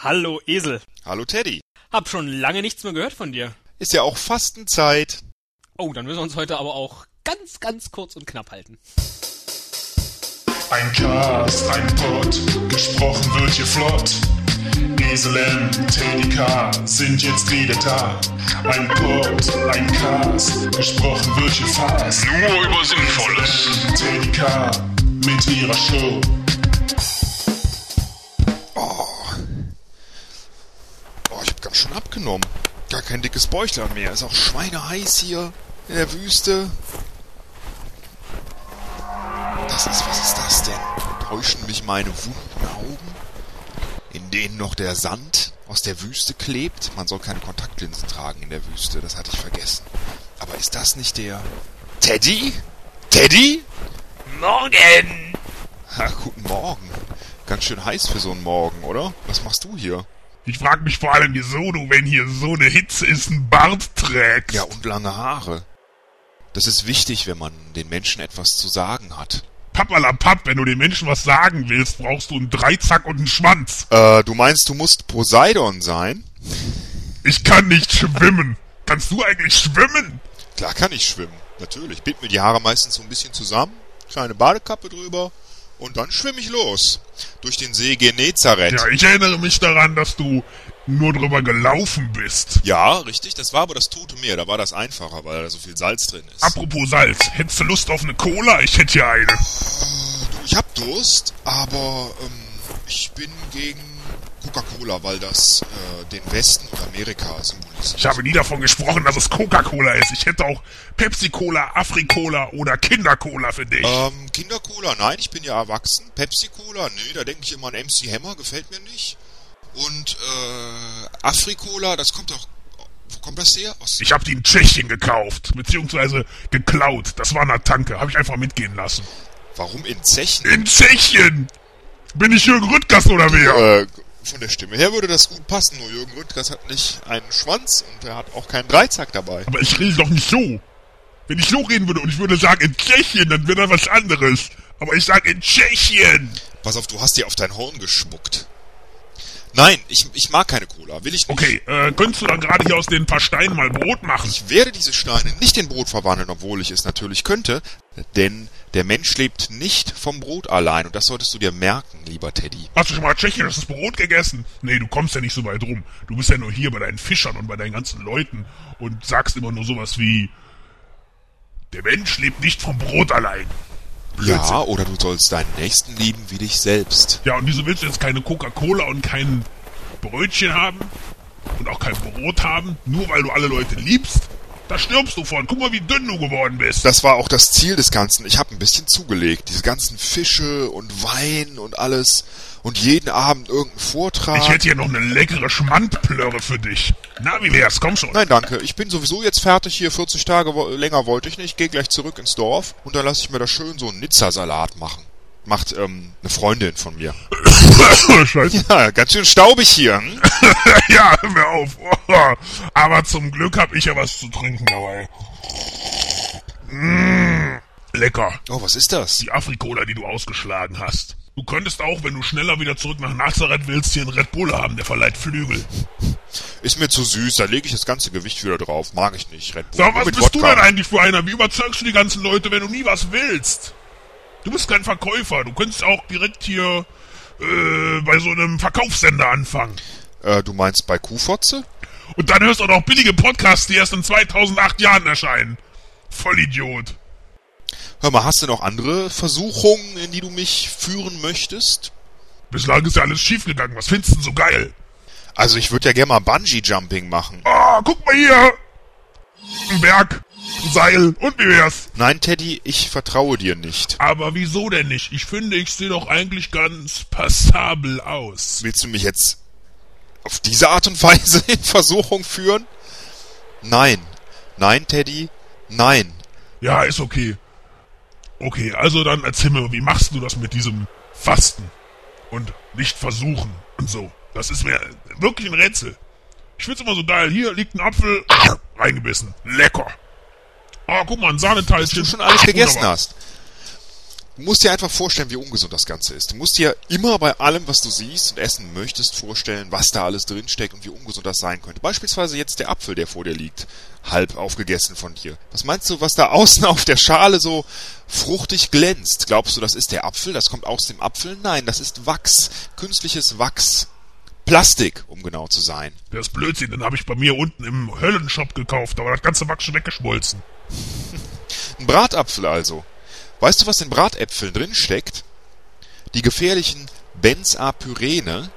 Hallo Esel. Hallo Teddy. Hab schon lange nichts mehr gehört von dir. Ist ja auch Fastenzeit. Oh, dann müssen wir uns heute aber auch ganz, ganz kurz und knapp halten. Ein Cast, ein Pod, gesprochen wird hier flott. Esel M, Teddy K sind jetzt wieder da. Ein Pod, ein Cast, gesprochen wird hier fast. Nur über Sinnvolles. Teddy K mit ihrer Show. Hab ganz schön abgenommen. Gar kein dickes Bäuchlein mehr. Ist auch schweineheiß hier in der Wüste. Das ist, was ist das denn? Täuschen mich meine wunden Augen? In denen noch der Sand aus der Wüste klebt? Man soll keine Kontaktlinsen tragen in der Wüste, das hatte ich vergessen. Aber ist das nicht der... Teddy? Teddy? Morgen! Ach, guten Morgen. Ganz schön heiß für so einen Morgen, oder? Was machst du hier? Ich frag mich vor allem, wieso du, wenn hier so eine Hitze ist, einen Bart trägst. Ja, und lange Haare. Das ist wichtig, wenn man den Menschen etwas zu sagen hat. Pappalapapp, wenn du den Menschen was sagen willst, brauchst du einen Dreizack und einen Schwanz. Äh, du meinst, du musst Poseidon sein? Ich kann nicht schwimmen. Kannst du eigentlich schwimmen? Klar kann ich schwimmen. Natürlich. Bind mir die Haare meistens so ein bisschen zusammen, kleine Badekappe drüber und dann schwimme ich los. Durch den See Genezareth. Ja, ich erinnere mich daran, dass du nur drüber gelaufen bist. Ja, richtig. Das war aber das Tote Meer. Da war das einfacher, weil da so viel Salz drin ist. Apropos Salz, hättest du Lust auf eine Cola? Ich hätte hier eine. Du, ich hab Durst, aber ähm, ich bin gegen Coca-Cola, weil das äh, den Westen und Amerika symbolisiert. Ich habe nie davon gesprochen, dass es Coca-Cola ist. Ich hätte auch Pepsi-Cola, Afri-Cola oder Kinder-Cola für dich. Ähm, Kindercola, nein, ich bin ja erwachsen. Pepsi-Cola, nee, da denke ich immer an MC Hammer, gefällt mir nicht. Und äh, Afri-Cola, das kommt doch. Wo kommt das her? Aus Ich habe die in Tschechien gekauft, beziehungsweise geklaut. Das war in der Tanke, habe ich einfach mitgehen lassen. Warum in Zechen? In Tschechien! Bin ich Jürgen Rüttgers oder wer? Äh, von der Stimme her würde das gut passen, nur Jürgen Rüttgers hat nicht einen Schwanz und er hat auch keinen Dreizack dabei. Aber ich rede doch nicht so. Wenn ich so reden würde und ich würde sagen in Tschechien, dann wäre das was anderes. Aber ich sage in Tschechien. Pass auf, du hast dir auf dein Horn gespuckt. Nein, ich, ich mag keine Cola, will ich nicht. Okay, äh, könntest du dann gerade hier aus den paar Steinen mal Brot machen? Ich werde diese Steine nicht in Brot verwandeln, obwohl ich es natürlich könnte, denn der Mensch lebt nicht vom Brot allein und das solltest du dir merken, lieber Teddy. Hast du schon mal tschechisches Brot gegessen? Nee, du kommst ja nicht so weit rum. Du bist ja nur hier bei deinen Fischern und bei deinen ganzen Leuten und sagst immer nur sowas wie Der Mensch lebt nicht vom Brot allein. Ja, oder du sollst deinen Nächsten lieben wie dich selbst. Ja, und wieso willst du jetzt keine Coca-Cola und kein Brötchen haben? Und auch kein Brot haben? Nur weil du alle Leute liebst? Da stirbst du von. Guck mal, wie dünn du geworden bist. Das war auch das Ziel des Ganzen. Ich habe ein bisschen zugelegt. Diese ganzen Fische und Wein und alles. Und jeden Abend irgendeinen Vortrag. Ich hätte hier noch eine leckere Schmandplörre für dich. Na, wie wär's? Komm schon. Nein, danke. Ich bin sowieso jetzt fertig hier. 40 Tage wo- länger wollte ich nicht. Gehe gleich zurück ins Dorf und dann lasse ich mir da schön so einen Nizza-Salat machen. Macht ähm, eine Freundin von mir. Scheiße. Ja, ganz schön staubig hier. Hm? ja, hör mir auf. Aber zum Glück hab ich ja was zu trinken dabei. Mmh, lecker. Oh, was ist das? Die Afrikola, die du ausgeschlagen hast. Du könntest auch, wenn du schneller wieder zurück nach Nazareth willst, hier einen Red Bull haben, der verleiht Flügel. Ist mir zu süß. Da lege ich das ganze Gewicht wieder drauf. Mag ich nicht. Red Bull. Sag, was bist du Wodka. denn eigentlich für einer? Wie überzeugst du die ganzen Leute, wenn du nie was willst? Du bist kein Verkäufer. Du könntest auch direkt hier äh, bei so einem Verkaufssender anfangen. Äh, du meinst bei Kuhfotze? Und dann hörst du auch noch billige Podcasts, die erst in 2008 Jahren erscheinen. Vollidiot. Hör mal, hast du noch andere Versuchungen, in die du mich führen möchtest? Bislang ist ja alles schiefgegangen. Was findest du denn so geil? Also ich würde ja gerne mal Bungee-Jumping machen. Ah, guck mal hier. Ein Berg, Seil und wie wär's? Nein, Teddy, ich vertraue dir nicht. Aber wieso denn nicht? Ich finde, ich sehe doch eigentlich ganz passabel aus. Willst du mich jetzt auf diese Art und Weise in Versuchung führen? Nein. Nein, Teddy. Nein. Ja, ist okay. Okay, also dann erzähl mir, wie machst du das mit diesem Fasten? Und nicht versuchen und so. Das ist mir wirklich ein Rätsel. Ich find's immer so geil. Hier liegt ein Apfel, reingebissen. Lecker. Ah, guck mal, ein Sahneteilchen. du schon alles gegessen Wunderbar. hast. Du musst dir einfach vorstellen, wie ungesund das Ganze ist. Du musst dir immer bei allem, was du siehst und essen möchtest, vorstellen, was da alles drinsteckt und wie ungesund das sein könnte. Beispielsweise jetzt der Apfel, der vor dir liegt, halb aufgegessen von dir. Was meinst du, was da außen auf der Schale so fruchtig glänzt? Glaubst du, das ist der Apfel? Das kommt aus dem Apfel? Nein, das ist Wachs. Künstliches Wachs. Plastik, um genau zu sein. Das ist Blödsinn, den habe ich bei mir unten im Höllenshop gekauft, aber das ganze Wachs schon weggeschmolzen. Ein Bratapfel also. Weißt du, was in Bratäpfeln drin steckt? Die gefährlichen Benzapyrene,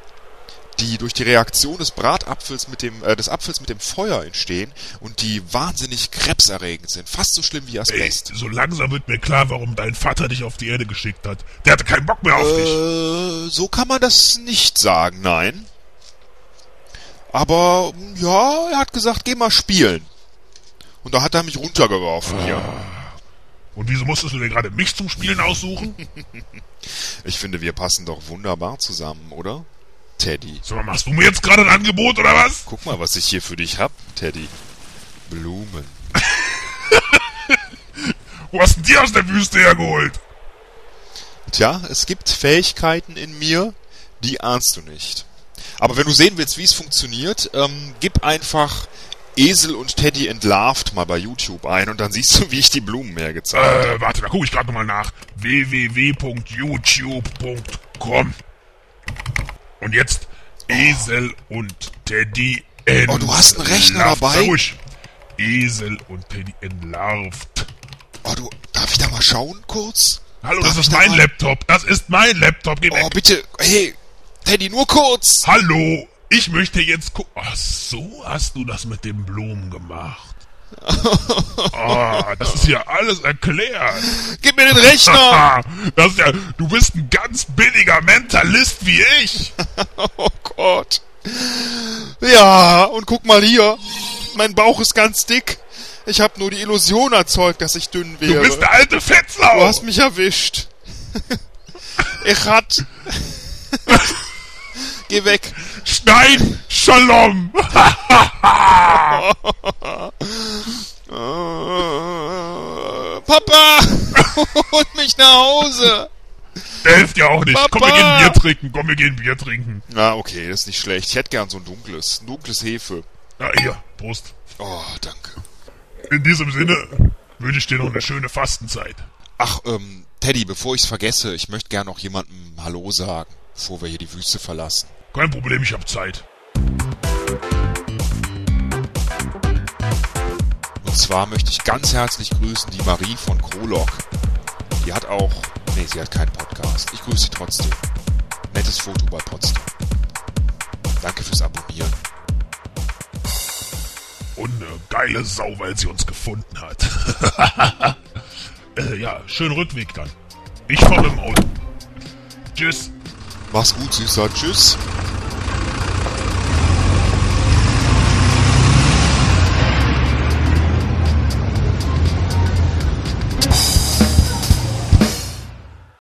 die durch die Reaktion des Bratapfels mit dem äh, des Apfels mit dem Feuer entstehen und die wahnsinnig krebserregend sind, fast so schlimm wie Ey, Asbest. so langsam wird mir klar, warum dein Vater dich auf die Erde geschickt hat. Der hatte keinen Bock mehr auf dich. Äh, so kann man das nicht sagen, nein. Aber ja, er hat gesagt, geh mal spielen. Und da hat er mich runtergeworfen hier. Und wieso musstest du dir gerade mich zum Spielen aussuchen? Ich finde, wir passen doch wunderbar zusammen, oder? Teddy. Sag mal, machst du mir jetzt gerade ein Angebot oder was? Guck mal, was ich hier für dich hab, Teddy. Blumen. Wo hast denn die aus der Wüste hergeholt? Tja, es gibt Fähigkeiten in mir, die ahnst du nicht. Aber wenn du sehen willst, wie es funktioniert, ähm, gib einfach Esel und Teddy entlarvt mal bei YouTube ein und dann siehst du, wie ich die Blumen hergezeigt habe. Äh, warte, da gucke ich gerade nochmal nach. www.youtube.com Und jetzt Esel und Teddy entlarvt. Oh, du hast einen Rechner dabei? Ruhig. Esel und Teddy entlarvt. Oh, du, darf ich da mal schauen kurz? Hallo, Darf das ist da mein mal- Laptop. Das ist mein Laptop. Geh weg. Oh, bitte, hey, Teddy, nur kurz. Hallo, ich möchte jetzt gucken. Ach so, hast du das mit den Blumen gemacht? Ah, das ist ja alles erklärt. Gib mir den Rechner. Das ist ja, du bist ein ganz billiger Mentalist wie ich. Oh Gott. Ja, und guck mal hier. Mein Bauch ist ganz dick. Ich habe nur die Illusion erzeugt, dass ich dünn Du wäre. bist der alte Fetzlau. Du hast mich erwischt. ich hat. Geh weg. Stein Shalom. Papa, hol mich nach Hause. Der hilft ja auch nicht. Komm, wir Papa. gehen Bier trinken. Komm, wir gehen Bier trinken. Na, okay, das ist nicht schlecht. Ich hätte gern so ein dunkles, ein dunkles Hefe. Na, hier, Prost. Oh, danke. In diesem Sinne wünsche ich dir noch eine schöne Fastenzeit. Ach, ähm, Teddy, bevor ich's vergesse, ich möchte gern noch jemandem Hallo sagen, bevor wir hier die Wüste verlassen. Kein Problem, ich hab Zeit. Und zwar möchte ich ganz herzlich grüßen die Marie von Krolok. Die hat auch, nee, sie hat keinen Podcast. Ich grüße sie trotzdem. Nettes Foto bei Potsdam. Danke fürs Abonnieren. Und eine geile Sau, weil sie uns gefunden hat. äh, ja, schönen Rückweg dann. Ich fahre im Auto. Tschüss. Mach's gut, Süßer. Tschüss.